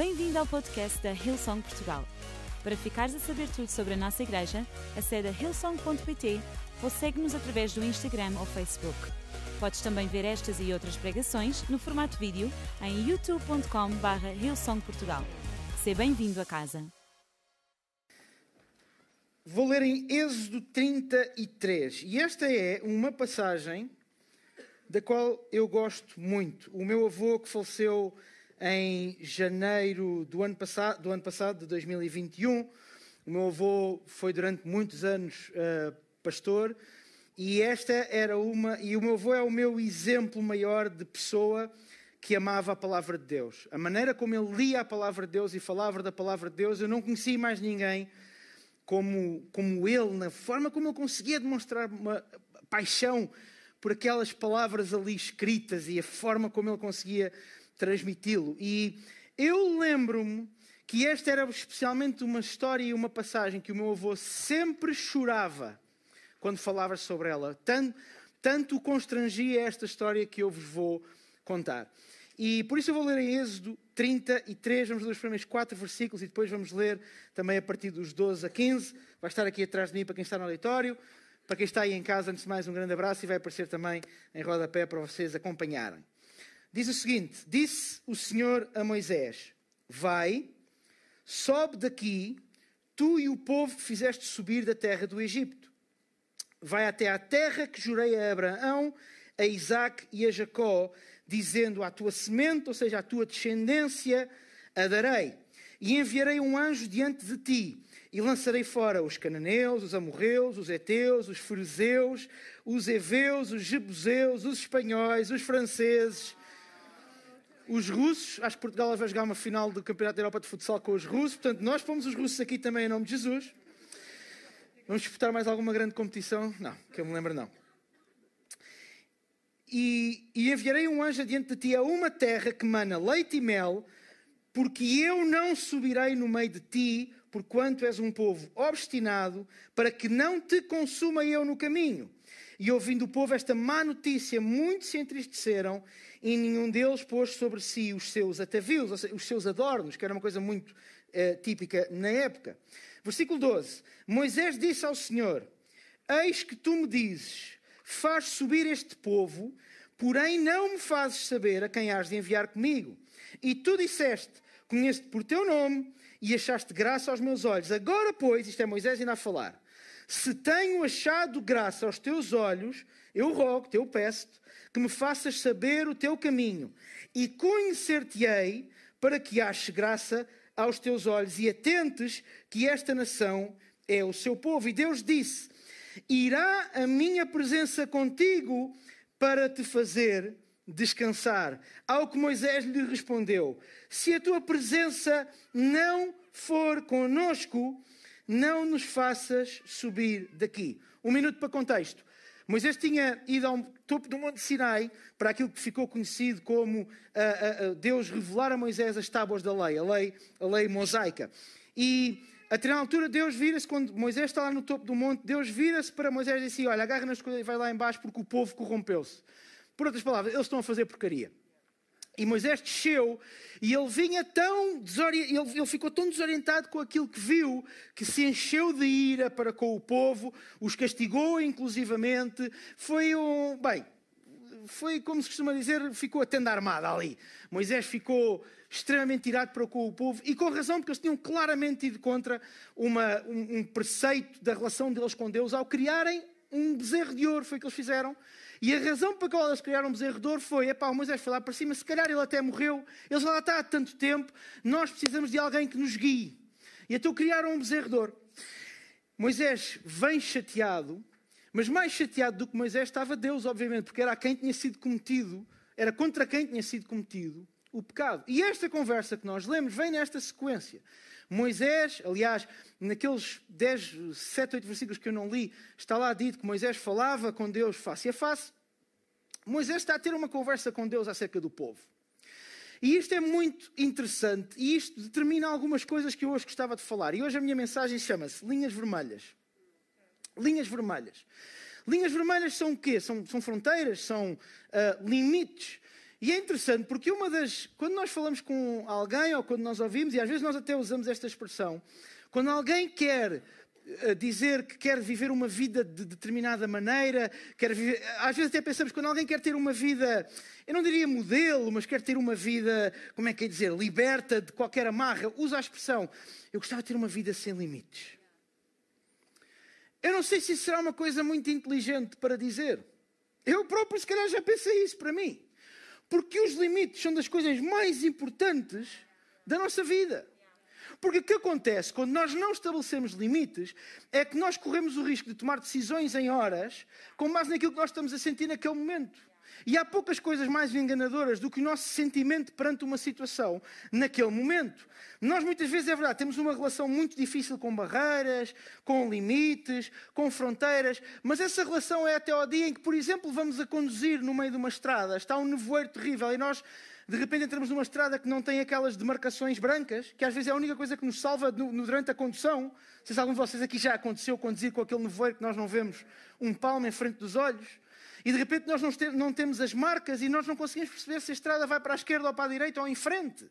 Bem-vindo ao podcast da Hillsong Portugal. Para ficares a saber tudo sobre a nossa igreja, acede a hillsong.pt ou segue-nos através do Instagram ou Facebook. Podes também ver estas e outras pregações no formato vídeo em youtube.com.br hillsongportugal. Seja bem-vindo a casa. Vou ler em Êxodo 33. E esta é uma passagem da qual eu gosto muito. O meu avô, que faleceu em janeiro do ano passado, do ano passado de 2021, o meu avô foi durante muitos anos uh, pastor. E esta era uma, e o meu avô é o meu exemplo maior de pessoa que amava a palavra de Deus. A maneira como ele lia a palavra de Deus e falava da palavra de Deus, eu não conheci mais ninguém como, como ele, na forma como ele conseguia demonstrar uma paixão por aquelas palavras ali escritas e a forma como ele conseguia transmiti-lo. E eu lembro-me que esta era especialmente uma história e uma passagem que o meu avô sempre chorava quando falava sobre ela. Tanto, tanto constrangia esta história que eu vos vou contar. E por isso eu vou ler em Êxodo 33, vamos ler os primeiros quatro versículos e depois vamos ler também a partir dos 12 a 15. Vai estar aqui atrás de mim para quem está no auditório. Para quem está aí em casa, antes de mais, um grande abraço e vai aparecer também em rodapé para vocês acompanharem. Diz o seguinte: Disse o Senhor a Moisés: Vai, sobe daqui, tu e o povo que fizeste subir da terra do Egito. Vai até à terra que jurei a Abraão, a Isaac e a Jacó, dizendo à tua semente, ou seja, à tua descendência, a darei. E enviarei um anjo diante de ti, e lançarei fora os cananeus, os amorreus, os heteus, os ferezeus, os heveus, os jebuseus, os espanhóis, os franceses, os russos. Acho que Portugal vai jogar uma final do Campeonato da Europa de Futsal com os russos. Portanto, nós pomos os russos aqui também em nome de Jesus. Vamos disputar mais alguma grande competição? Não, que eu me lembro, não e, e enviarei um anjo adiante de ti a uma terra que mana leite e mel, porque eu não subirei no meio de ti, porquanto és um povo obstinado, para que não te consuma eu no caminho. E ouvindo o povo esta má notícia, muitos se entristeceram e nenhum deles pôs sobre si os seus atavios, os seus adornos, que era uma coisa muito eh, típica na época. Versículo 12: Moisés disse ao Senhor: Eis que tu me dizes faz subir este povo, porém não me fazes saber a quem has de enviar comigo. E tu disseste: Conheço-te por teu nome e achaste graça aos meus olhos. Agora, pois, isto é Moisés ainda a falar: Se tenho achado graça aos teus olhos, eu rogo-te, eu peço-te, que me faças saber o teu caminho e conhecer-te-ei para que aches graça aos teus olhos e atentes que esta nação é o seu povo. E Deus disse: Irá a minha presença contigo para te fazer descansar. Ao que Moisés lhe respondeu: Se a tua presença não for conosco, não nos faças subir daqui. Um minuto para contexto. Moisés tinha ido ao topo do Monte Sinai para aquilo que ficou conhecido como Deus revelar a Moisés as tábuas da lei, a lei, a lei mosaica. E a determinada altura, Deus vira-se, quando Moisés está lá no topo do monte, Deus vira-se para Moisés e diz assim: Olha, agarra nas coisas e vai lá embaixo porque o povo corrompeu-se. Por outras palavras, eles estão a fazer porcaria. E Moisés desceu e ele vinha tão ele, ele ficou tão desorientado com aquilo que viu, que se encheu de ira para com o povo, os castigou inclusivamente. Foi um. Bem, foi como se costuma dizer, ficou a tenda armada ali. Moisés ficou extremamente irado para com o povo e com razão, porque eles tinham claramente ido contra uma, um, um preceito da relação deles com Deus ao criarem um bezerro de ouro, foi o que eles fizeram. E a razão para qual eles criaram bezerro de ouro foi: é pá, o Moisés foi lá para cima, se calhar ele até morreu, ele já lá está há tanto tempo, nós precisamos de alguém que nos guie. E então criaram um ouro. Moisés vem chateado, mas mais chateado do que Moisés estava Deus, obviamente, porque era quem tinha sido cometido, era contra quem tinha sido cometido o pecado. E esta conversa que nós lemos vem nesta sequência. Moisés, aliás, naqueles 10, 7, 8 versículos que eu não li, está lá dito que Moisés falava com Deus face a face. Moisés está a ter uma conversa com Deus acerca do povo. E isto é muito interessante e isto determina algumas coisas que eu hoje gostava de falar. E hoje a minha mensagem chama-se Linhas Vermelhas. Linhas Vermelhas. Linhas vermelhas são o quê? São, são fronteiras, são uh, limites E é interessante porque uma das. Quando nós falamos com alguém ou quando nós ouvimos, e às vezes nós até usamos esta expressão, quando alguém quer eh, dizer que quer viver uma vida de determinada maneira, quer viver, às vezes até pensamos quando alguém quer ter uma vida, eu não diria modelo, mas quer ter uma vida, como é que é dizer, liberta de qualquer amarra, usa a expressão, eu gostava de ter uma vida sem limites. Eu não sei se isso será uma coisa muito inteligente para dizer. Eu próprio, se calhar, já pensei isso para mim. Porque os limites são das coisas mais importantes da nossa vida. Porque o que acontece quando nós não estabelecemos limites é que nós corremos o risco de tomar decisões em horas com base naquilo que nós estamos a sentir naquele momento. E há poucas coisas mais enganadoras do que o nosso sentimento perante uma situação naquele momento. Nós muitas vezes, é verdade, temos uma relação muito difícil com barreiras, com limites, com fronteiras, mas essa relação é até ao dia em que, por exemplo, vamos a conduzir no meio de uma estrada, está um nevoeiro terrível e nós de repente entramos numa estrada que não tem aquelas demarcações brancas, que às vezes é a única coisa que nos salva durante a condução. Não sei se algum de vocês aqui já aconteceu conduzir com aquele nevoeiro que nós não vemos um palmo em frente dos olhos. E de repente nós não, temos as marcas e nós não conseguimos perceber se a estrada vai para a esquerda ou para a direita ou em frente.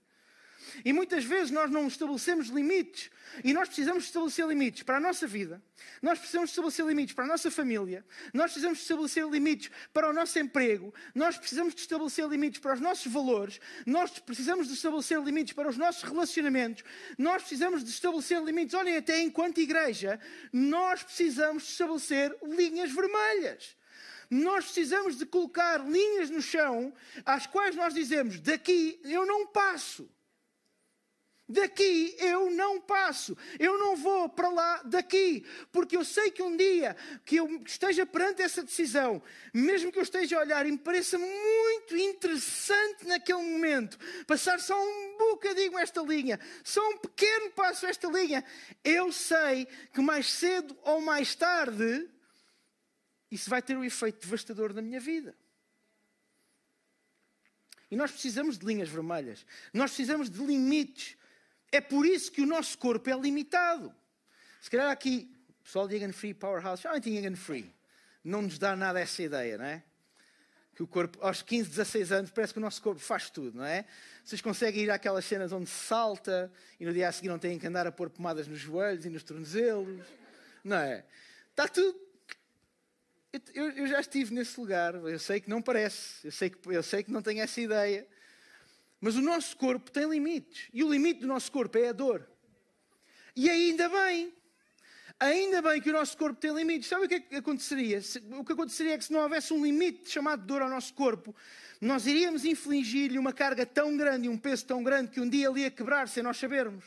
E muitas vezes nós não estabelecemos limites. E nós precisamos estabelecer limites para a nossa vida. Nós precisamos estabelecer limites para a nossa família. Nós precisamos estabelecer limites para o nosso emprego. Nós precisamos de estabelecer limites para os nossos valores. Nós precisamos de estabelecer limites para os nossos relacionamentos. Nós precisamos de estabelecer limites, olhem, até enquanto igreja, nós precisamos de estabelecer linhas vermelhas. Nós precisamos de colocar linhas no chão às quais nós dizemos: daqui eu não passo. Daqui eu não passo, eu não vou para lá daqui, porque eu sei que um dia que eu esteja perante essa decisão, mesmo que eu esteja a olhar e me pareça muito interessante naquele momento, passar só um bocadinho esta linha, só um pequeno passo esta linha, eu sei que mais cedo ou mais tarde isso vai ter um efeito devastador na minha vida. E nós precisamos de linhas vermelhas, nós precisamos de limites. É por isso que o nosso corpo é limitado. Se calhar aqui, o pessoal de Egan Free Powerhouse, já tem Egan Free, não nos dá nada essa ideia, não é? Que o corpo, aos 15, 16 anos, parece que o nosso corpo faz tudo, não é? Vocês conseguem ir àquelas cenas onde salta e no dia a seguir não têm que andar a pôr pomadas nos joelhos e nos tornozelos, não é? Está tudo eu, eu, já estive nesse lugar, eu sei que não parece, eu sei, que, eu sei que não tenho essa ideia, mas o nosso corpo tem limites, e o limite do nosso corpo é a dor. E ainda bem, ainda bem que o nosso corpo tem limites. Sabe o que, é que aconteceria? O que aconteceria é que se não houvesse um limite chamado dor ao nosso corpo, nós iríamos infligir-lhe uma carga tão grande e um peso tão grande que um dia ele ia quebrar sem nós sabermos.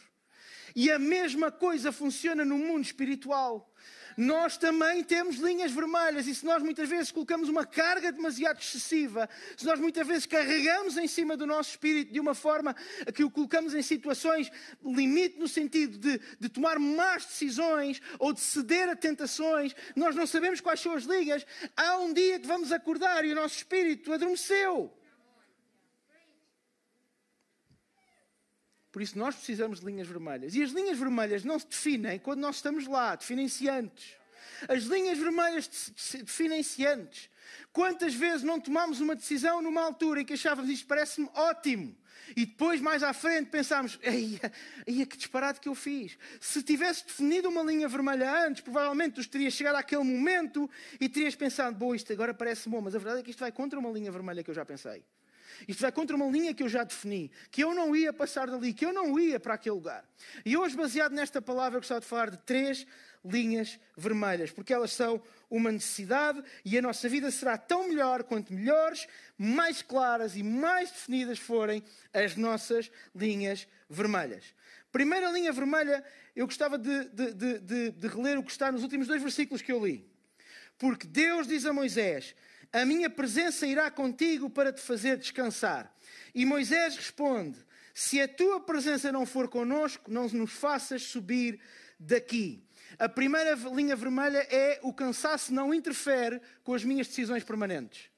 E a mesma coisa funciona no mundo espiritual nós também temos linhas vermelhas. E se nós muitas vezes colocamos uma carga demasiado excessiva, se nós muitas vezes carregamos em cima do nosso espírito de uma forma que o colocamos em situações limite no sentido de, de tomar más decisões ou de ceder a tentações, nós não sabemos quais são as linhas. Há um dia que vamos acordar e o nosso espírito adormeceu. Por isso nós precisamos de linhas vermelhas. E as linhas vermelhas não se definem quando nós estamos lá, definem-se antes. As linhas vermelhas definem-se antes. Quantas vezes não tomamos uma decisão numa altura em que achávamos isto parece-me ótimo? E depois, mais à frente, pensámos: eia, que disparate que eu fiz. Se tivesse definido uma linha vermelha antes, provavelmente tu terias chegado àquele momento e terias pensado: bom, isto agora parece bom, mas a verdade é que isto vai contra uma linha vermelha que eu já pensei. Isto vai contra uma linha que eu já defini, que eu não ia passar dali, que eu não ia para aquele lugar. E hoje, baseado nesta palavra, eu gostava de falar de três linhas vermelhas, porque elas são uma necessidade e a nossa vida será tão melhor quanto melhores, mais claras e mais definidas forem as nossas linhas vermelhas. Primeira linha vermelha, eu gostava de, de, de, de, reler o que está nos últimos dois versículos que eu li. Porque Deus diz a Moisés: a minha presença irá contigo para te fazer descansar. E Moisés responde: Se a tua presença não for conosco, não nos faças subir daqui. A primeira linha vermelha é o cansaço não interfere com as minhas decisões permanentes.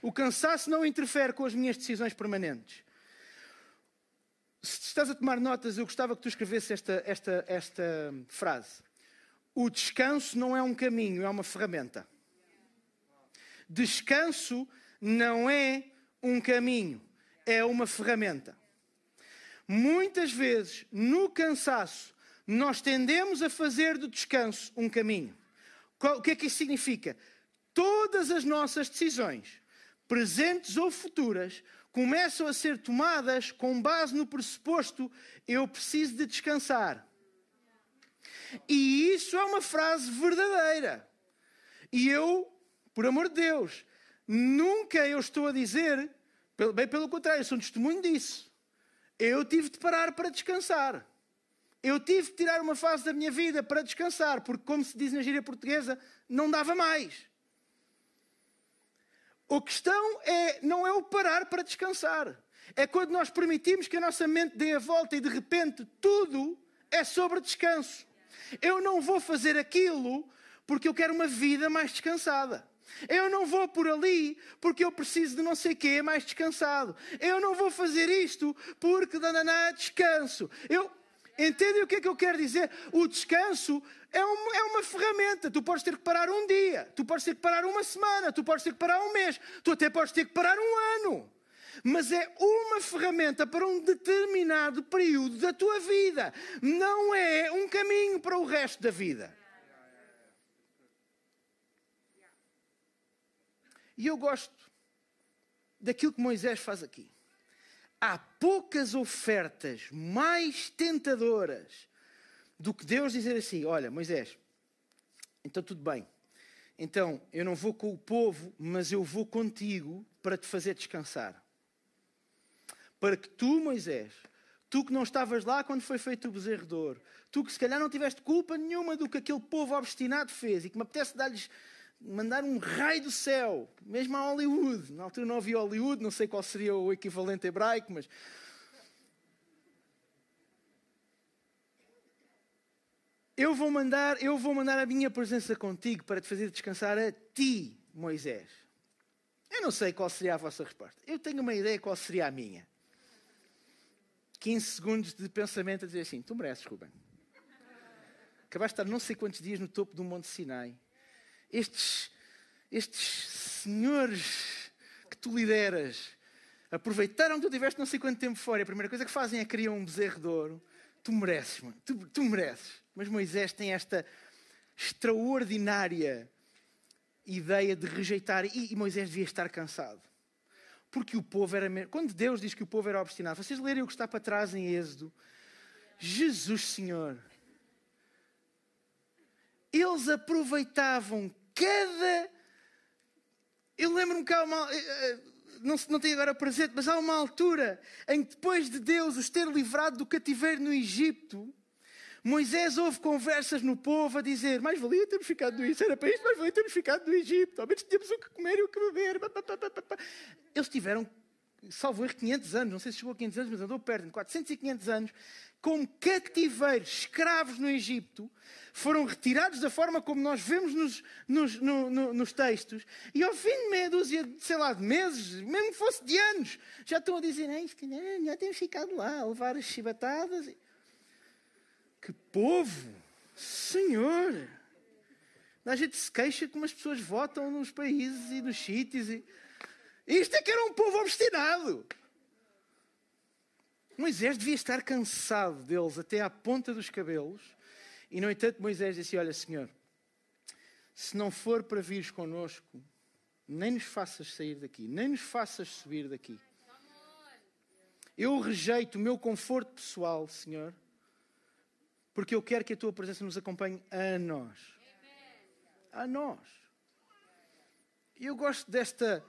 O cansaço não interfere com as minhas decisões permanentes. Se estás a tomar notas, eu gostava que tu escrevesse esta, esta, esta frase. O descanso não é um caminho, é uma ferramenta. Descanso não é um caminho, é uma ferramenta. Muitas vezes, no cansaço, nós tendemos a fazer do descanso um caminho. O que é que isso significa? Todas as nossas decisões, presentes ou futuras, começam a ser tomadas com base no pressuposto: eu preciso de descansar. E isso é uma frase verdadeira. E eu, por amor de Deus, nunca eu estou a dizer, bem pelo contrário, eu sou um testemunho disso. Eu tive de parar para descansar. Eu tive de tirar uma fase da minha vida para descansar, porque, como se diz na gíria portuguesa, não dava mais. A questão é, não é o parar para descansar. É quando nós permitimos que a nossa mente dê a volta e de repente tudo é sobre descanso. Eu não vou fazer aquilo porque eu quero uma vida mais descansada. Eu não vou por ali porque eu preciso de não sei o quê mais descansado. Eu não vou fazer isto porque dananá descanso. Eu Entendem o que é que eu quero dizer? O descanso é, é, uma ferramenta. Tu podes ter que parar um dia, tu podes ter que parar uma semana, tu podes ter que parar um mês, tu até podes ter que parar um ano. Mas é uma ferramenta para um determinado período da tua vida. Não é um caminho para o resto da vida. E eu gosto daquilo que Moisés faz aqui. Há poucas ofertas mais tentadoras do que Deus dizer assim: Olha, Moisés, então tudo bem. Então eu não vou com o povo, mas eu vou contigo para te fazer descansar. Para que tu, Moisés, tu que não estavas lá quando foi feito o bezerro de ouro, tu que se calhar não tiveste culpa nenhuma do que aquele povo obstinado fez e que me apetece dar-lhes mandar um raio do céu, mesmo a Hollywood. Na altura não havia Hollywood, não sei qual seria o equivalente hebraico, mas. Eu vou mandar, eu vou mandar a minha presença contigo para te fazer descansar a ti, Moisés. Eu não sei qual seria a vossa resposta. Eu tenho uma ideia qual seria a minha. 15 segundos de pensamento a dizer assim: Tu mereces, Ruben. Acabaste de estar não sei quantos dias no topo do Monte Sinai estes, estes senhores que tu lideras aproveitaram que tu tiveste não sei quanto tempo fora. E a primeira coisa que fazem é criar um bezerro de ouro. Tu mereces, mano. Tu, tu mereces. Mas Moisés tem esta extraordinária ideia de rejeitar. E, e Moisés devia estar cansado. Porque o povo era. Quando Deus diz que o povo era obstinado, vocês lerem o que está para trás em Êxodo. Jesus Senhor. Eles aproveitavam cada. Eu lembro-me que há uma. Eh, eh, não, não tenho agora presente, mas há uma altura em que depois de Deus os ter livrado do cativeiro no Egito, Moisés houve conversas no povo a dizer: mais valia termos ficado no Egito, era para isto, mais valia termos ficado no Egito, ao menos tínhamos o que comer e o que beber. Eles tiveram, salvo erro, 500 anos, não sei se chegou a 500 anos, mas andou perto, de 400 e 500 anos, como cativeiros, escravos no Egito, foram retirados da forma como nós vemos nos, nos, no, no, nos textos, e ao fim de meia dúzia, sei lá, de meses, mesmo que fosse de anos, já estão a dizer, calhar já temos ficado lá a levar as chibatadas. Que povo! Senhor! A gente se queixa como as pessoas votam nos países e nos sítios. E... Isto é que era um povo obstinado. Moisés devia estar cansado deles até à ponta dos cabelos. E, no entanto, Moisés disse: Olha, Senhor, se não for para vires connosco, nem nos faças sair daqui, nem nos faças subir daqui. Eu rejeito o meu conforto pessoal, Senhor, porque eu quero que a tua presença nos acompanhe a nós. A nós. Eu gosto desta.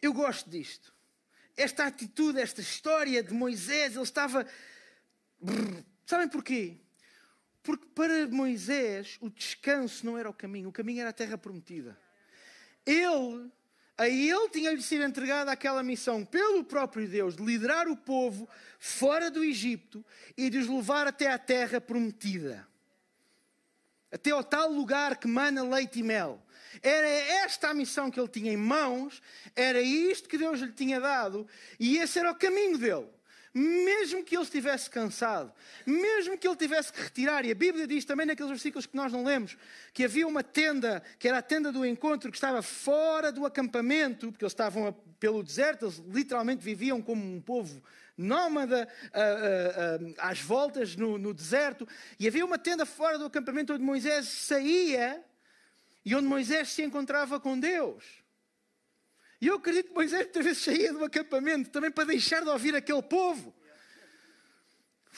Eu gosto disto esta atitude, esta história de Moisés, ele estava. Sabem porquê? Porque para Moisés o descanso não era o caminho, o caminho era a terra prometida. Ele, a ele tinha-lhe sido entregada aquela missão pelo próprio Deus de liderar o povo fora do Egito e de os levar até à terra prometida. Até ao tal lugar que mana leite e mel. Era esta a missão que ele tinha em mãos, era isto que Deus lhe tinha dado, e esse era o caminho dele. Mesmo que ele estivesse cansado, mesmo que ele tivesse que retirar, e a Bíblia diz também naqueles versículos que nós não lemos, que havia uma tenda, que era a tenda do encontro, que estava fora do acampamento, porque eles estavam pelo deserto, eles literalmente viviam como um povo nómada, às voltas no, no deserto, e havia uma tenda fora do acampamento onde Moisés saía e onde Moisés se encontrava com Deus. E eu acredito que Moisés muitas vezes saía do acampamento também para deixar de ouvir aquele povo.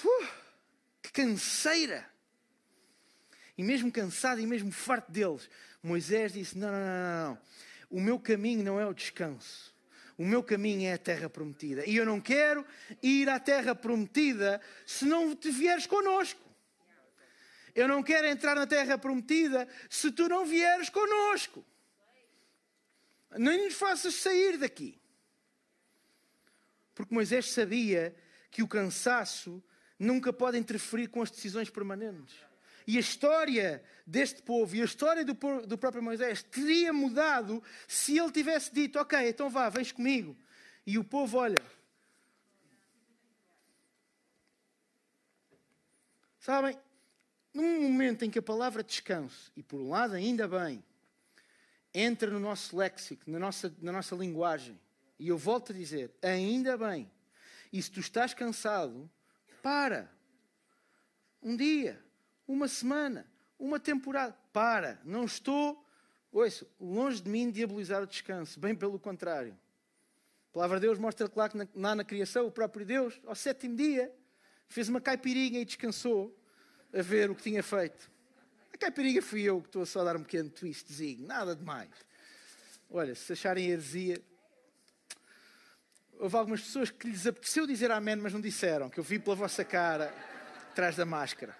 Uh, que canseira! E mesmo cansado e mesmo farto deles, Moisés disse: não, não, não, não. O meu caminho não é o descanso. O meu caminho é a terra prometida. E eu não quero ir à terra prometida se não te vieres conosco. Eu não quero entrar na terra prometida se tu não vieres conosco. Nem nos faças sair daqui. Porque Moisés sabia que o cansaço nunca pode interferir com as decisões permanentes. E a história deste povo e a história do, do, próprio Moisés teria mudado se ele tivesse dito: Ok, então vá, vens comigo. E o povo, olha. Sabem, num momento em que a palavra descanso, e por um lado ainda bem, entra no nosso léxico, na nossa, na nossa linguagem. E eu volto a dizer, ainda bem. E se tu estás cansado, para. Um dia, uma semana, uma temporada. Para. Não estou, ouça, longe de mim diabolizar o descanso. Bem pelo contrário. A palavra de Deus mostra claro que na, lá na criação, o próprio Deus, ao sétimo dia, fez uma caipirinha e descansou a ver o que tinha feito caipirinha fui eu que estou a só dar um pequeno twistzinho, nada de mais. Olha, se acharem heresia. Houve algumas pessoas que lhes apeteceu dizer amém, mas não disseram, que eu vi pela vossa cara, atrás da máscara.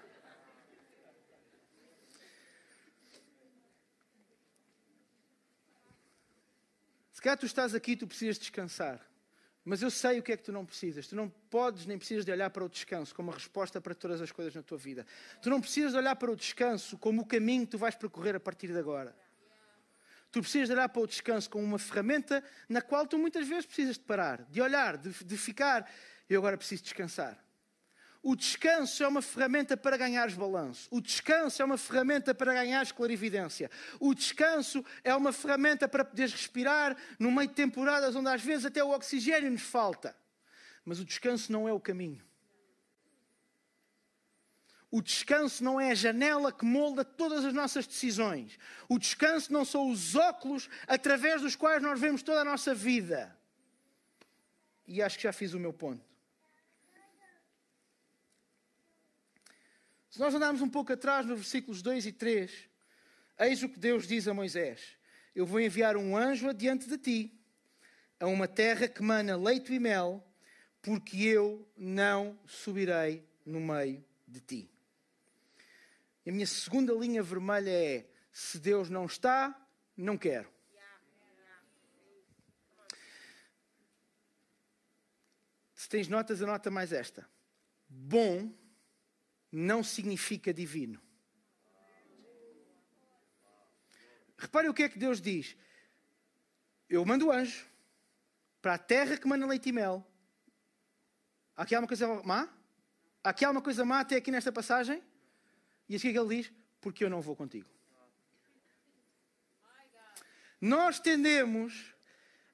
Se calhar tu estás aqui, tu precisas descansar. Mas eu sei o que é que tu não precisas. Tu não podes nem precisas de olhar para o descanso como a resposta para todas as coisas na tua vida. Tu não precisas de olhar para o descanso como o caminho que tu vais percorrer a partir de agora. Tu precisas de olhar para o descanso como uma ferramenta na qual tu muitas vezes precisas de parar, de olhar, de, de ficar. Eu agora preciso descansar. O descanso é uma ferramenta para ganhares balanço. O descanso é uma ferramenta para ganhares clarividência. O descanso é uma ferramenta para poderes respirar no meio de temporadas onde às vezes até o oxigênio nos falta. Mas o descanso não é o caminho. O descanso não é a janela que molda todas as nossas decisões. O descanso não são os óculos através dos quais nós vemos toda a nossa vida. E acho que já fiz o meu ponto. Se nós andarmos um pouco atrás nos versículos 2 e 3, eis o que Deus diz a Moisés: Eu vou enviar um anjo adiante de ti, a uma terra que mana leite e mel, porque eu não subirei no meio de ti. E a minha segunda linha vermelha é: se Deus não está, não quero. Se tens notas, anota mais esta. Bom não significa divino. Repare o que é que Deus diz. Eu mando anjo para a terra que manda leite e mel. Aqui há uma coisa má? Aqui há uma coisa má até aqui nesta passagem? E assim é que ele diz: Porque eu não vou contigo. Nós tendemos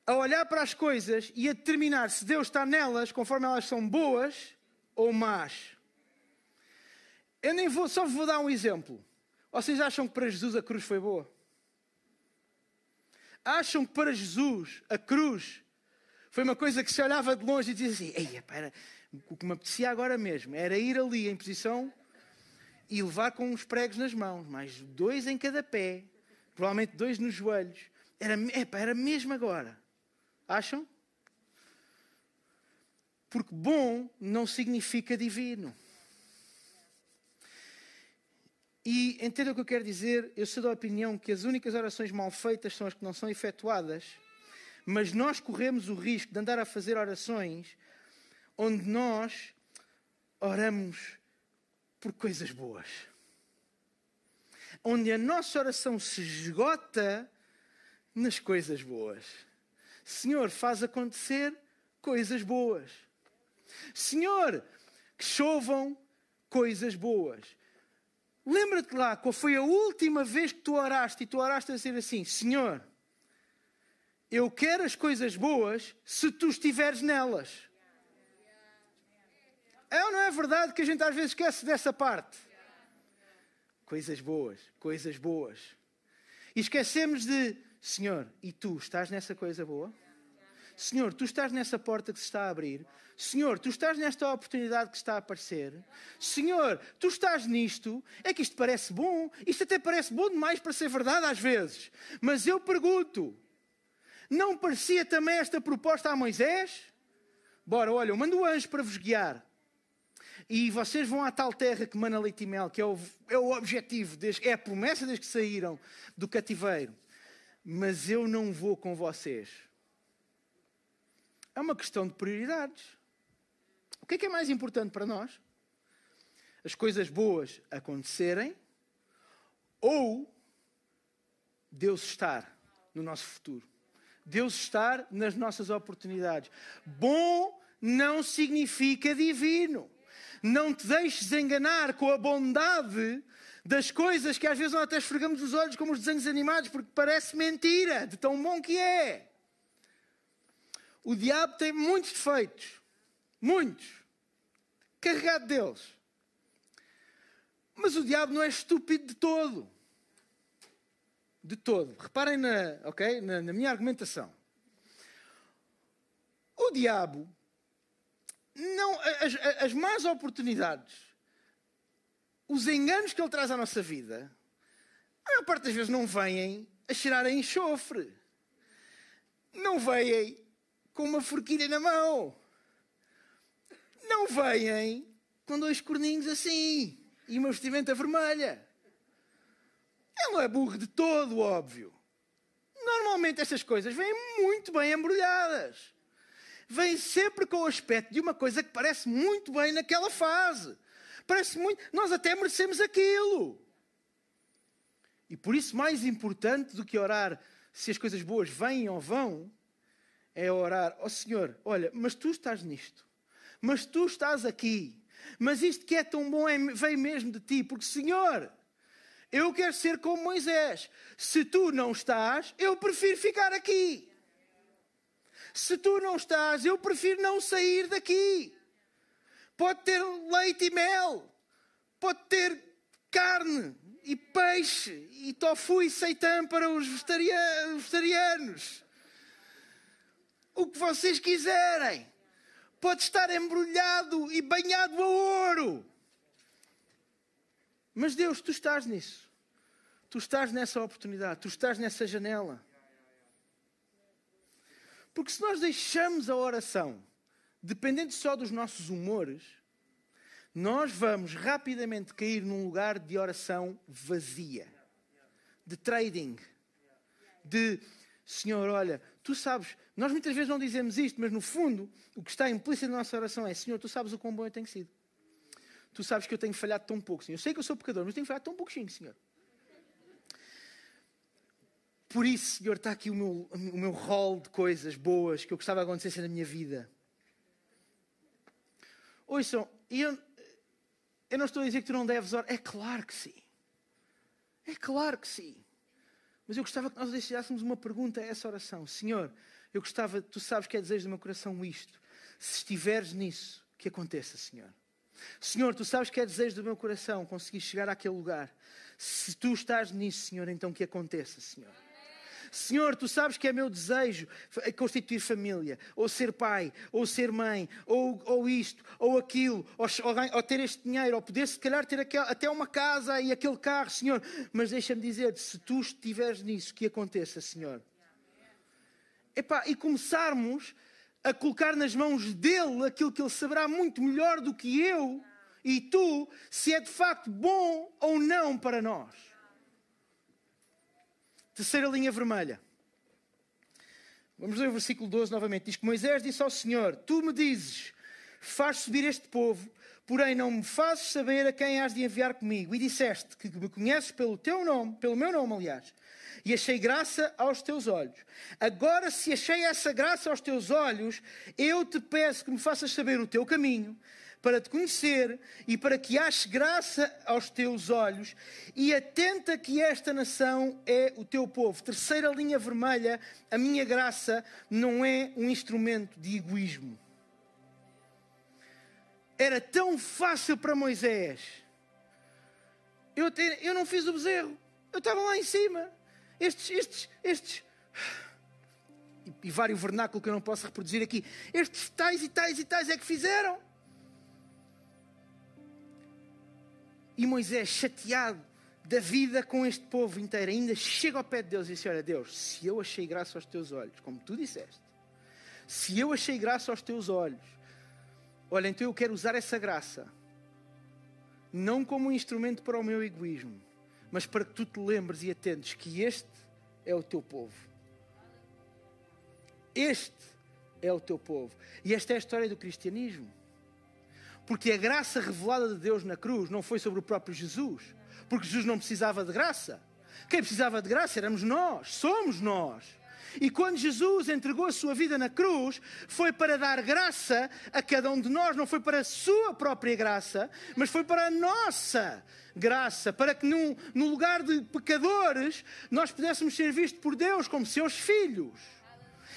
a olhar para as coisas e a determinar se Deus está nelas conforme elas são boas ou más. Eu nem vou, só vou dar um exemplo. Vocês acham que para Jesus a cruz foi boa? Acham que para Jesus a cruz foi uma coisa que se olhava de longe e dizia assim: Ei, para, o que me apetecia agora mesmo era ir ali em posição e levar com uns pregos nas mãos, mais dois em cada pé, provavelmente dois nos joelhos. Era, epa, era mesmo agora. Acham? Porque bom não significa divino. E entenda o que eu quero dizer, eu sou da opinião que as únicas orações mal feitas são as que não são efetuadas, mas nós corremos o risco de andar a fazer orações onde nós oramos por coisas boas. Onde a nossa oração se esgota nas coisas boas. Senhor, faz acontecer coisas boas. Senhor, que chovam coisas boas. Lembra-te lá qual foi a última vez que tu oraste e tu oraste a dizer assim: Senhor, eu quero as coisas boas se tu estiveres nelas. É ou não é verdade que a gente às vezes esquece dessa parte? Coisas boas, coisas boas. E esquecemos de, Senhor, e tu estás nessa coisa boa? Senhor, tu estás nessa porta que se está a abrir. Senhor, tu estás nesta oportunidade que está a aparecer. Senhor, tu estás nisto. É que isto parece bom. Isto até parece bom demais para ser verdade às vezes. Mas eu pergunto: não parecia também esta proposta a Moisés? Bora, olha, eu mando o anjo para vos guiar. E vocês vão à tal terra que mana leite e mel, que é o, é o objetivo, desde, é a promessa desde que saíram do cativeiro. Mas eu não vou com vocês. É uma questão de prioridades. O que é que é mais importante para nós? As coisas boas acontecerem ou Deus estar no nosso futuro? Deus estar nas nossas oportunidades. Bom não significa divino. Não te deixes enganar com a bondade das coisas que às vezes nós até esfregamos os olhos como os desenhos animados, porque parece mentira de tão bom que é. O diabo tem muitos defeitos. Muitos. Carregado deles. Mas o diabo não é estúpido de todo. De todo. Reparem na, okay, na, na minha argumentação. O diabo não, as, as más oportunidades, os enganos que ele traz à nossa vida, a maior parte das vezes não vêm a cheirar a enxofre. Não vêm com uma forquilha na mão. Não vêm com dois corninhos assim e uma vestimenta vermelha. Ele não é burro de todo, óbvio. Normalmente estas coisas vêm muito bem embrulhadas vem sempre com o aspecto de uma coisa que parece muito bem naquela fase. Parece muito. Nós até merecemos aquilo. E por isso, mais importante do que orar se as coisas boas vêm ou vão, é orar: Ó oh, Senhor, olha, mas tu estás nisto, mas tu estás aqui, mas isto que é tão bom é, vem mesmo de ti, porque Senhor, eu quero ser como Moisés. Se tu não estás, eu prefiro ficar aqui. Se tu não estás, eu prefiro não sair daqui. Pode ter leite e mel, pode ter carne e peixe e tofu e seitã para os vegetarianos. O que vocês quiserem. Pode estar embrulhado e banhado a ouro. Mas Deus, tu estás nisso. Tu estás nessa oportunidade, tu estás nessa janela. Porque se nós deixamos a oração dependente só dos nossos humores, nós vamos rapidamente cair num lugar de oração vazia, de trading, de Senhor, olha, tu sabes, nós muitas vezes não dizemos isto, mas no fundo o que está implícito na nossa oração é: Senhor, tu sabes o quão bom eu tenho sido. Tu sabes que eu tenho falhado tão pouco, Senhor. Eu sei que eu sou pecador, mas tenho falhado tão pouquinho, Senhor. Por isso, Senhor, está aqui o meu, o meu rol de coisas boas que eu gostava que acontecessem na minha vida. Ouçam, eu, eu não estou a dizer que tu não deves orar. É claro que sim. É claro que sim. Mas eu gostava que nós deixássemos uma pergunta a essa oração. Senhor, eu gostava, tu sabes que é desejo do meu coração isto. Se estiveres nisso, que aconteça, Senhor. Senhor, tu sabes que é desejo do meu coração conseguir chegar àquele lugar. Se tu estás nisso, Senhor, então que aconteça, Senhor. Senhor, tu sabes que é meu desejo constituir família, ou ser pai, ou ser mãe, ou, ou isto, ou aquilo, ou, ou, ter este dinheiro, ou poder se calhar ter aquel, até uma casa e aquele carro, Senhor. Mas deixa-me dizer, se tu estiveres nisso, que aconteça, Senhor. Epá, e começarmos a colocar nas mãos dele aquilo que ele saberá muito melhor do que eu e tu, se é de facto bom ou não para nós. Terceira linha vermelha. Vamos ler o versículo 12 novamente. Diz que Moisés disse ao Senhor: Tu me dizes, faz subir este povo, porém não me fazes saber a quem has de enviar comigo. E disseste que me conheces pelo teu nome, pelo meu nome, aliás, e achei graça aos teus olhos. Agora, se achei essa graça aos teus olhos, eu te peço que me faças saber o teu caminho, para te conhecer e para que ache graça aos teus olhos, e atenta que esta nação é o teu povo. Terceira linha vermelha: a minha graça não é um instrumento de egoísmo. Era tão fácil para Moisés. Eu, te, eu não fiz o bezerro, eu estava lá em cima. Estes, estes, estes. E, e vários vernáculo que eu não posso reproduzir aqui. Estes tais e tais e tais é que fizeram. E Moisés, chateado da vida com este povo inteiro, ainda chega ao pé de Deus e diz: Olha, Deus, se eu achei graça aos teus olhos, como tu disseste, se eu achei graça aos teus olhos, olha, então eu quero usar essa graça, não como um instrumento para o meu egoísmo, mas para que tu te lembres e atentes que este é o teu povo. Este é o teu povo. E esta é a história do cristianismo. Porque a graça revelada de Deus na cruz não foi sobre o próprio Jesus. Porque Jesus não precisava de graça. Quem precisava de graça éramos nós, somos nós. E quando Jesus entregou a sua vida na cruz, foi para dar graça a cada um de nós, não foi para a sua própria graça, mas foi para a nossa graça, para que num, no lugar de pecadores nós pudéssemos ser vistos por Deus como seus filhos.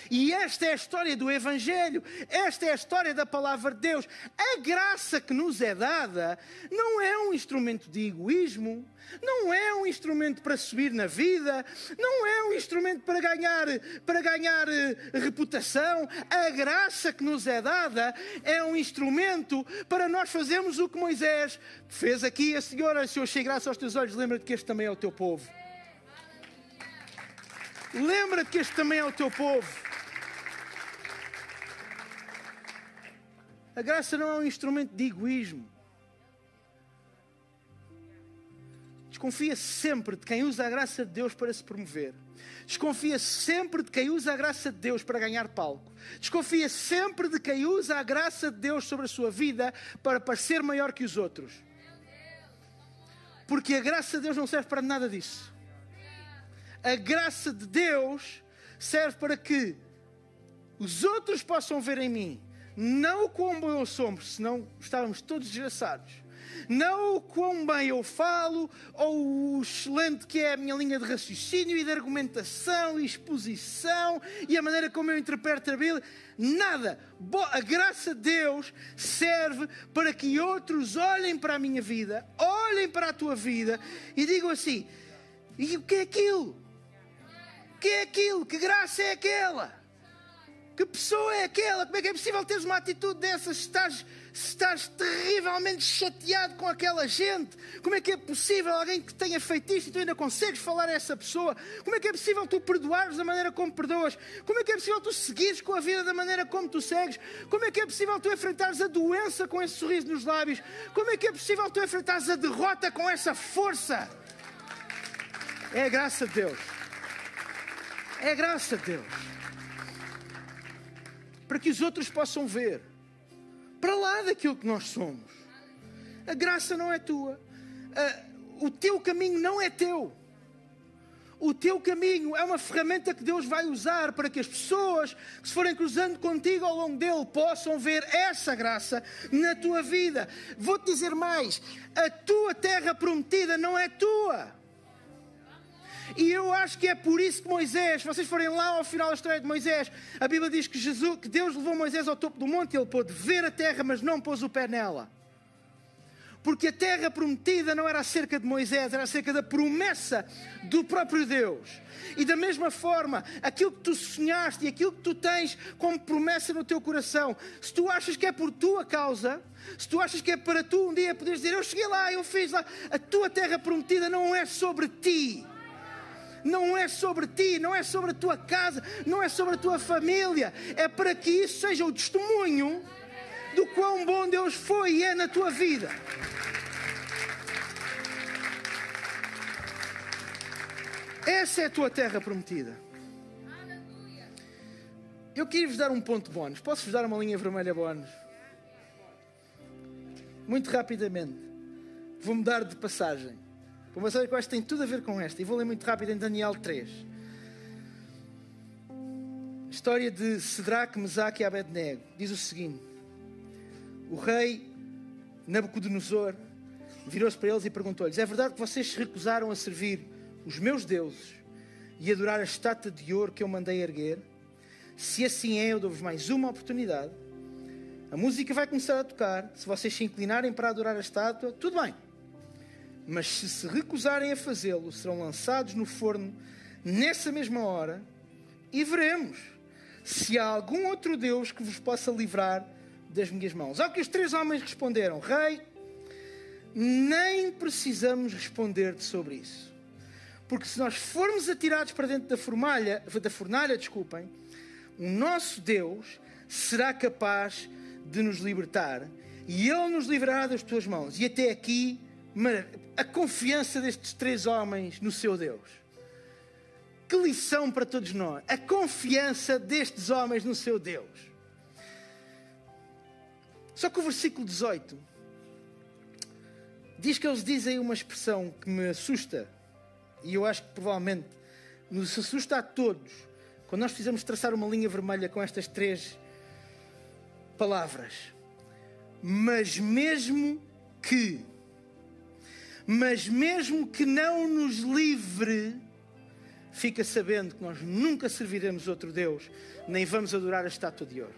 E esta é a história do Evangelho, esta é a história da palavra de Deus. A graça que nos é dada não é um instrumento de egoísmo, não é um instrumento para subir na vida, não é um instrumento para ganhar, para ganhar eh, reputação. A graça que nos é dada é um instrumento para nós fazermos o que Moisés fez aqui. A Senhora, se eu achei graça aos teus olhos, lembra-te que este também é o teu povo. Lembra-te que este também é o teu povo. A graça não é um instrumento de egoísmo. Desconfia sempre de quem usa a graça de Deus para se promover. Desconfia sempre de quem usa a graça de Deus para ganhar palco. Desconfia sempre de quem usa a graça de Deus sobre a sua vida para parecer maior que os outros. Porque a graça de Deus não serve para nada disso. A graça de Deus serve para que os outros possam ver em mim não o quão bom eu somos, senão estávamos todos desgraçados. Não o quão bem eu falo, ou o excelente que é a minha linha de raciocínio e de argumentação e exposição e a maneira como eu interpreto a Bíblia. Nada. A graça de Deus serve para que outros olhem para a minha vida, olhem para a tua vida e digam assim: e o que é aquilo? O que é aquilo? Que graça é aquela? Que pessoa é aquela? Como é que é possível teres uma atitude dessas se estás, estás terrivelmente chateado com aquela gente? Como é que é possível alguém que tenha feito isto e tu ainda consegues falar a essa pessoa? Como é que é possível tu perdoares da maneira como perdoas? Como é que é possível tu seguires com a vida da maneira como tu segues? Como é que é possível tu enfrentares a doença com esse sorriso nos lábios? Como é que é possível tu enfrentares a derrota com essa força? É a graça de Deus. É a graça de Deus para que os outros possam ver para lá daquilo que nós somos. A graça não é tua, o teu caminho não é teu. O teu caminho é uma ferramenta que Deus vai usar para que as pessoas que se forem cruzando contigo ao longo dele possam ver essa graça na tua vida. Vou-te dizer mais: a tua terra prometida não é tua. E eu acho que é por isso que Moisés, se vocês forem lá ao final da história de Moisés, a Bíblia diz que, Jesus, que Deus levou Moisés ao topo do monte ele pôde ver a terra, mas não pôs o pé nela. Porque a terra prometida não era acerca de Moisés, era acerca da promessa do próprio Deus. E da mesma forma, aquilo que tu sonhaste e aquilo que tu tens como promessa no teu coração, se tu achas que é por tua causa, se tu achas que é para tu um dia poderes dizer: Eu cheguei lá, eu fiz lá, a tua terra prometida não é sobre ti não é sobre ti, não é sobre a tua casa, não é sobre a tua família. É para que isso seja o testemunho do quão bom Deus foi e é na tua vida. Essa é a tua terra prometida. Eu queria vos dar um ponto bónus. Posso-vos dar uma linha vermelha bónus? Muito rapidamente. Vou mudar de passagem. Uma série que eu acho que tem tudo a ver com esta. E vou ler muito rápido em Daniel 3. História de Sedraque, Mesaque e Abednego. Diz o seguinte. O rei Nabucodonosor virou-se para eles e perguntou-lhes: É verdade que vocês se recusaram a servir os meus deuses e adorar a estátua de ouro que eu mandei erguer? Se assim é, eu dou-vos mais uma oportunidade. A música vai começar a tocar. Se vocês se inclinarem para adorar a estátua, tudo bem. Mas se se recusarem a fazê-lo, serão lançados no forno nessa mesma hora e veremos se há algum outro Deus que vos possa livrar das minhas mãos. Ao que os três homens responderam: Rei, nem precisamos responder-te sobre isso. Porque se nós formos atirados para dentro da fornalha, da fornalha, desculpem, o nosso Deus será capaz de nos libertar e Ele nos livrará das tuas mãos. E até aqui, a confiança destes três homens no seu Deus. Que lição para todos nós. A confiança destes homens no seu Deus. Só que o versículo 18 diz que eles dizem uma expressão que me assusta. E eu acho que provavelmente nos assusta a todos. Quando nós fizemos traçar uma linha vermelha com estas três palavras. Mas mesmo que, mas mesmo que não nos livre fica sabendo que nós nunca serviremos outro Deus, nem vamos adorar a estátua de ouro.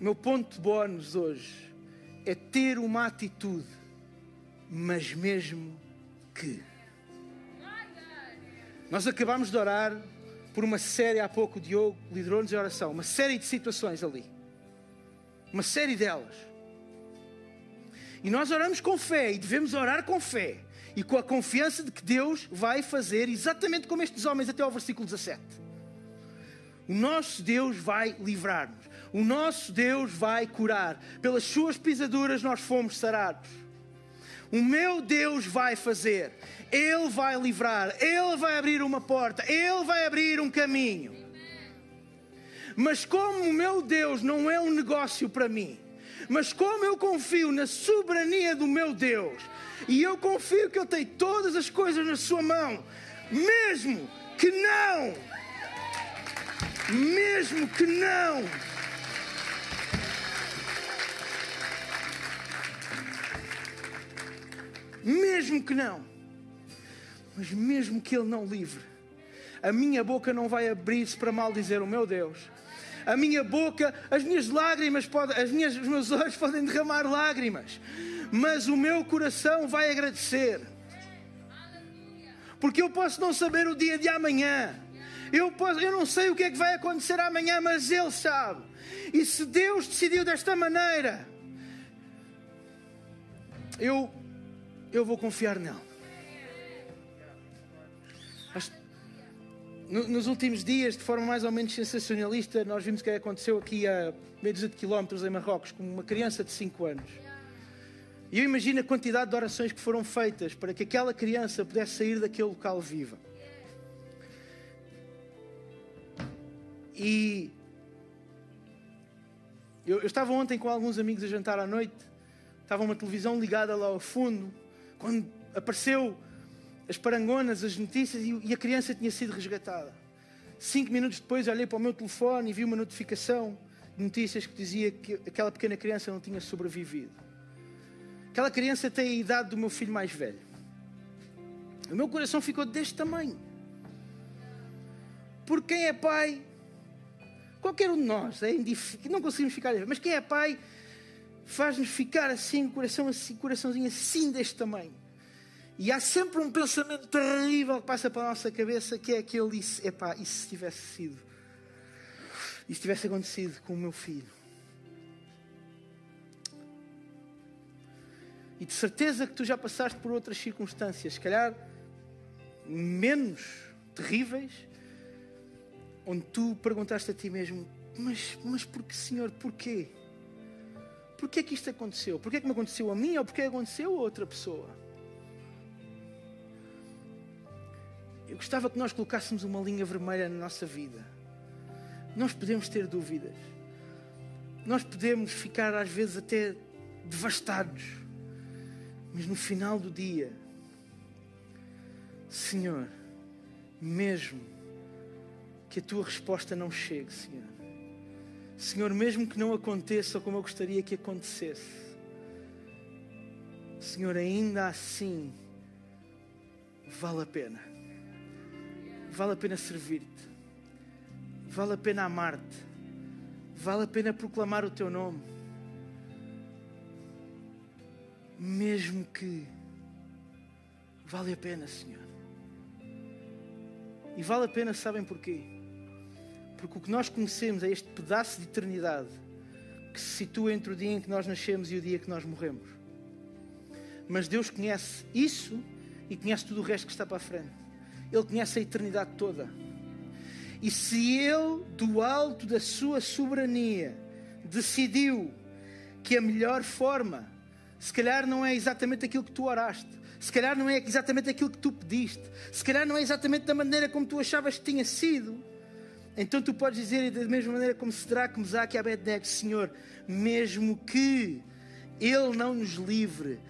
O meu ponto de bónus hoje é ter uma atitude, mas mesmo que. Nós acabamos de orar por uma série há pouco, o Diogo liderou-nos em oração, uma série de situações ali. Uma série delas. E nós oramos com fé e devemos orar com fé e com a confiança de que Deus vai fazer exatamente como estes homens até ao versículo 17. O nosso Deus vai livrar-nos. O nosso Deus vai curar. Pelas suas pisaduras nós fomos sarados. O meu Deus vai fazer. Ele vai livrar. Ele vai abrir uma porta. Ele vai abrir um caminho. Mas como o meu Deus não é um negócio para mim, mas como eu confio na soberania do meu Deus, e eu confio que Ele tem todas as coisas na Sua mão, mesmo que não, mesmo que não. Mesmo que não, mas mesmo que Ele não livre, a minha boca não vai abrir-se para mal dizer o meu Deus. A minha boca, as minhas lágrimas, podem, as minhas, os meus olhos podem derramar lágrimas, mas o meu coração vai agradecer. Porque eu posso não saber o dia de amanhã. Eu, posso, eu não sei o que é que vai acontecer amanhã, mas Ele sabe. E se Deus decidiu desta maneira, eu, eu vou confiar nele. Nos últimos dias, de forma mais ou menos sensacionalista, nós vimos o que aconteceu aqui a meio de quilómetros em Marrocos, com uma criança de 5 anos. E eu imagino a quantidade de orações que foram feitas para que aquela criança pudesse sair daquele local viva. E eu, eu, estava ontem com alguns amigos a jantar à noite, estava uma televisão ligada lá ao fundo, quando apareceu as parangonas, as notícias e, a criança tinha sido resgatada. Cinco minutos depois olhei para o meu telefone e vi uma notificação de notícias que dizia que aquela pequena criança não tinha sobrevivido. Aquela criança tem a idade do meu filho mais velho. O meu coração ficou deste tamanho. Porque quem é pai, qualquer um de nós, é não conseguimos ficar, mas quem é pai faz-nos ficar assim, coração assim, coraçãozinho assim deste tamanho. E há sempre um pensamento terrível que passa pela nossa cabeça, que é aquele, epá, e se tivesse sido, e se tivesse acontecido com o meu filho? E de certeza que tu já passaste por outras circunstâncias, se calhar menos terríveis, onde tu perguntaste a ti mesmo: Mas, mas porquê, Senhor, porquê? Porquê que isto aconteceu? Porquê que me aconteceu a mim ou porquê aconteceu a outra pessoa? Eu gostava que nós colocássemos uma linha vermelha na nossa vida. Nós podemos ter dúvidas. Nós podemos ficar às vezes até devastados Mas no final do dia, Senhor, mesmo que a tua resposta não chegue, Senhor. Senhor, mesmo que não aconteça como eu gostaria que acontecesse, Senhor, ainda assim, vale a pena. Vale a pena servir-te. Vale a pena amar-te. Vale a pena proclamar o teu nome. Mesmo que vale a pena, Senhor. E vale a pena, sabem porquê? Porque o que nós conhecemos é este pedaço de eternidade que se situa entre o dia em que nós nascemos e o dia que nós morremos. Mas Deus conhece isso e conhece tudo o resto que está para a frente. Ele conhece a eternidade toda. E se Ele, do alto da sua soberania, decidiu que a melhor forma, se calhar não é exatamente aquilo que tu oraste, se calhar não é exatamente aquilo que tu pediste, se calhar não é exatamente da maneira como tu achavas que tinha sido, então tu podes dizer da mesma maneira como Sedraque, Mesaque e Abednego, Senhor, mesmo que Ele não nos livre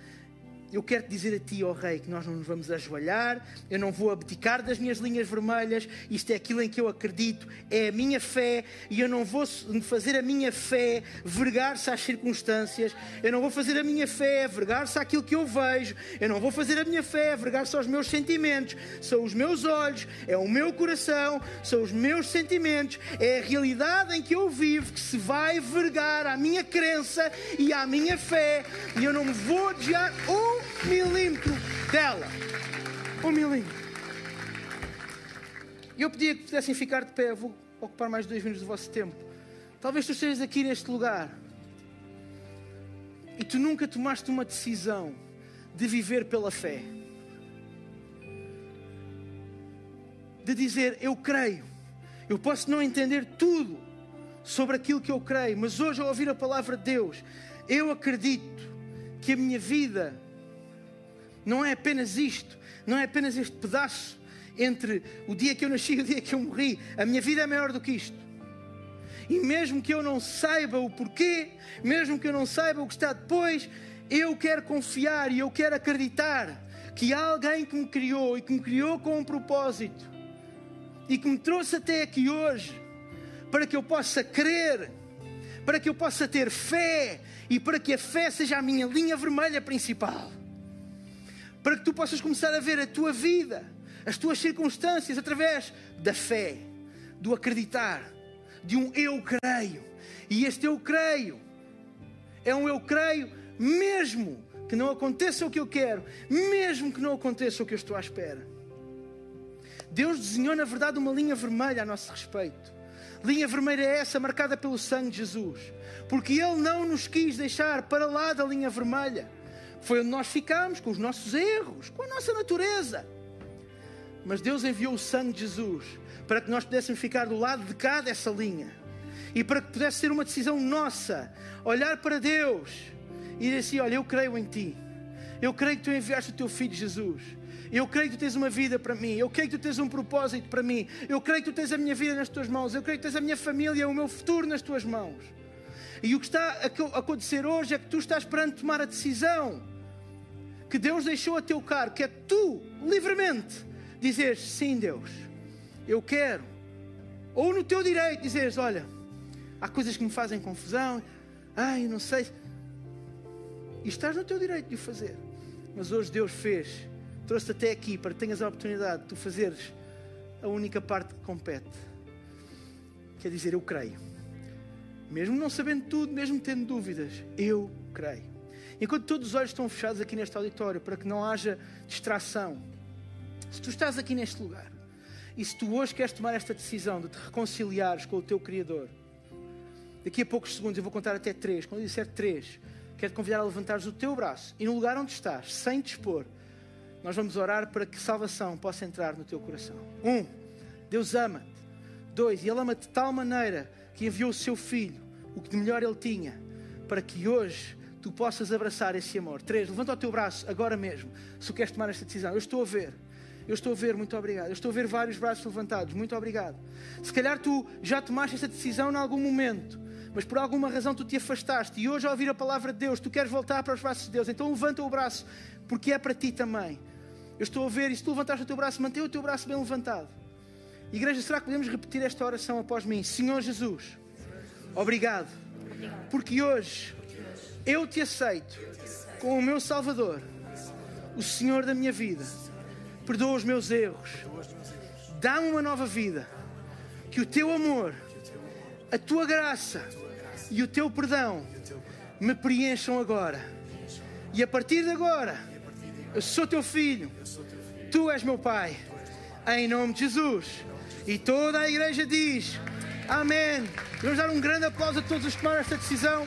eu quero dizer a ti, ó oh Rei, que nós não nos vamos ajoelhar, eu não vou abdicar das minhas linhas vermelhas, isto é aquilo em que eu acredito, é a minha fé, e eu não vou fazer a minha fé vergar-se às circunstâncias, eu não vou fazer a minha fé vergar-se àquilo que eu vejo, eu não vou fazer a minha fé vergar-se aos meus sentimentos, são os meus olhos, é o meu coração, são os meus sentimentos, é a realidade em que eu vivo que se vai vergar à minha crença e à minha fé, e eu não me vou adiar um milímetro dela. Um milímetro. E eu pedia que pudessem ficar de pé. Vou ocupar mais dois minutos do vosso tempo. Talvez tu estejas aqui neste lugar e tu nunca tomaste uma decisão de viver pela fé. De dizer, eu creio. Eu posso não entender tudo sobre aquilo que eu creio, mas hoje, ao ouvir a palavra de Deus, eu acredito que a minha vida não é apenas isto, não é apenas este pedaço entre o dia que eu nasci e o dia que eu morri. A minha vida é maior do que isto. E mesmo que eu não saiba o porquê, mesmo que eu não saiba o que está depois, eu quero confiar e eu quero acreditar que há alguém que me criou e que me criou com um propósito e que me trouxe até aqui hoje para que eu possa crer, para que eu possa ter fé e para que a fé seja a minha linha vermelha principal para que tu possas começar a ver a tua vida, as tuas circunstâncias através da fé, do acreditar, de um eu creio. E este eu creio é um eu creio mesmo que não aconteça o que eu quero, mesmo que não aconteça o que eu estou à espera. Deus desenhou, na verdade, uma linha vermelha a nosso respeito. Linha vermelha é essa marcada pelo sangue de Jesus, porque Ele não nos quis deixar para lá da linha vermelha. Foi onde nós ficamos, com os nossos erros, com a nossa natureza. Mas Deus enviou o sangue de Jesus para que nós pudéssemos ficar do lado de cá dessa linha. E para que pudesse ser uma decisão nossa, olhar para Deus e dizer assim: Olha, eu creio em Ti. Eu creio que Tu enviaste o Teu Filho Jesus. Eu creio que tu tens uma vida para mim. Eu creio que tu tens um propósito para mim. Eu creio que tu tens a minha vida nas tuas mãos. Eu creio que tens a minha família, o meu futuro nas tuas mãos. E o que está a acontecer hoje é que tu estás perante tomar a decisão que Deus deixou a teu cargo, que é tu, livremente, dizeres sim, Deus, eu quero. Ou no teu direito dizeres, olha, há coisas que me fazem confusão, ai, não sei. E estás no teu direito de o fazer. Mas hoje Deus fez, trouxe-te até aqui para que tenhas a oportunidade de tu fazeres a única parte que compete. Quer dizer, eu creio. Mesmo não sabendo tudo, mesmo tendo dúvidas, eu creio. Enquanto todos os olhos estão fechados aqui neste auditório, para que não haja distração, se tu estás aqui neste lugar e se tu hoje queres tomar esta decisão de te reconciliares com o teu Criador, daqui a poucos segundos eu vou contar até três. Quando eu disser três, quero te convidar a levantares o teu braço e no lugar onde estás, sem dispor, nós vamos orar para que salvação possa entrar no teu coração. Um, Deus ama-te. Dois, Ele ama-te de tal maneira que enviou o seu Filho, o que de melhor Ele tinha, para que hoje tu possas abraçar esse amor. Três, levanta o teu braço agora mesmo, se queres tomar esta decisão. Eu estou a ver. Eu estou a ver, muito obrigado. Eu estou a ver vários braços levantados, muito obrigado. Se calhar tu já tomaste esta decisão em algum momento, mas por alguma razão tu te afastaste e hoje, ao ouvir a palavra de Deus, tu queres voltar para os braços de Deus, então levanta o braço, porque é para ti também. Eu estou a ver, e se tu levantaste o teu braço, mantém o teu braço bem levantado. Igreja, será que podemos repetir esta oração após mim? Senhor Jesus, obrigado, porque hoje eu te aceito como o meu Salvador, o Senhor da minha vida. Perdoa os meus erros, dá-me uma nova vida, que o teu amor, a tua graça e o teu perdão me preencham agora. E a partir de agora, eu sou teu filho, tu és meu pai, em nome de Jesus. E toda a igreja diz: Amém. Vamos dar um grande aplauso a todos os que tomaram esta decisão.